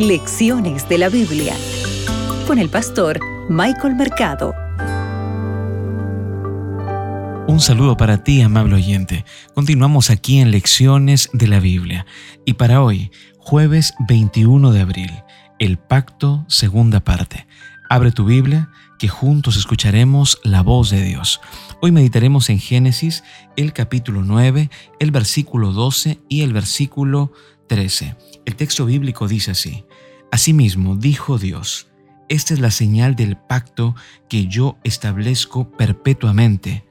Lecciones de la Biblia con el pastor Michael Mercado. Un saludo para ti, amable oyente. Continuamos aquí en Lecciones de la Biblia. Y para hoy, jueves 21 de abril, el pacto, segunda parte. Abre tu Biblia, que juntos escucharemos la voz de Dios. Hoy meditaremos en Génesis, el capítulo 9, el versículo 12 y el versículo 13. El texto bíblico dice así. Asimismo, dijo Dios, esta es la señal del pacto que yo establezco perpetuamente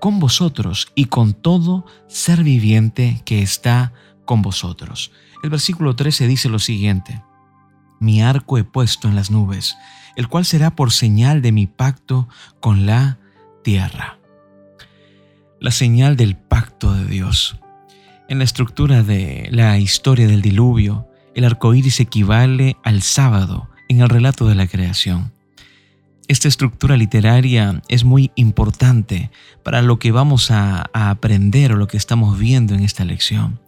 con vosotros y con todo ser viviente que está con vosotros. El versículo 13 dice lo siguiente, mi arco he puesto en las nubes, el cual será por señal de mi pacto con la tierra. La señal del pacto de Dios. En la estructura de la historia del diluvio, el arco iris equivale al sábado en el relato de la creación. Esta estructura literaria es muy importante para lo que vamos a, aprender o lo que estamos viendo en esta lección.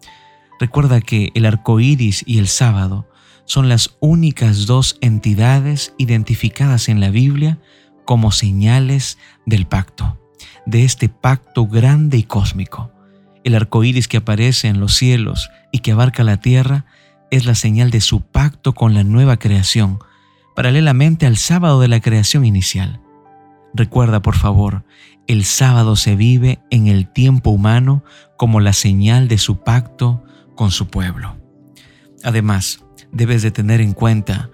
Recuerda que el arco iris y el sábado son las únicas dos entidades identificadas en la Biblia como señales del pacto, de este pacto grande y cósmico. El arco iris que aparece en los cielos y que abarca la tierra es la señal de su pacto con la nueva creación, paralelamente al sábado de la creación inicial. Recuerda, por favor, el sábado se vive en el tiempo humano como la señal de su pacto con su pueblo. Además, debes de tener en cuenta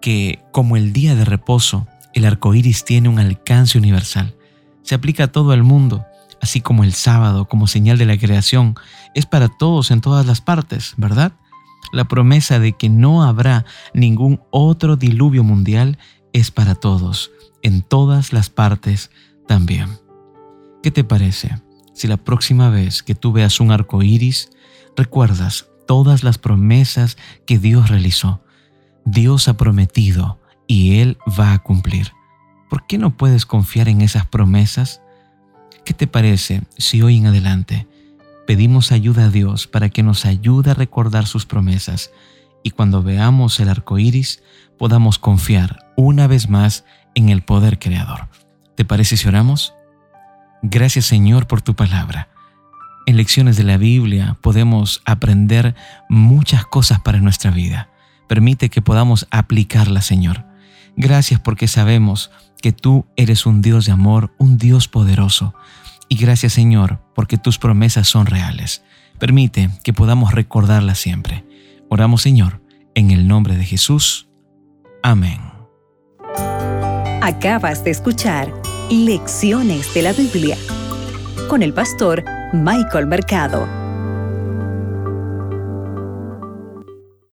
que, como el día de reposo, el arco iris tiene un alcance universal. Se aplica a todo el mundo, así como el sábado, como señal de la creación, es para todos en todas las partes, ¿verdad? La promesa de que no habrá ningún otro diluvio mundial es para todos, en todas las partes también. ¿Qué te parece si la próxima vez que tú veas un arco iris, recuerdas todas las promesas que Dios realizó? Dios ha prometido y Él va a cumplir. ¿Por qué no puedes confiar en esas promesas? ¿Qué te parece si hoy en adelante pedimos ayuda a Dios para que nos ayude a recordar sus promesas y cuando veamos el arco iris podamos confiar una vez más en el poder creador. ¿Te parece si oramos? Gracias Señor por tu palabra. En lecciones de la Biblia podemos aprender muchas cosas para nuestra vida. Permite que podamos aplicarlas, Señor. Gracias porque sabemos que tú eres un Dios de amor, un Dios poderoso y gracias Señor, porque tus promesas son reales. Permite que podamos recordarlas siempre. Oramos Señor, en el nombre de Jesús. Amén. Acabas de escuchar Lecciones de la Biblia con el pastor Michael Mercado.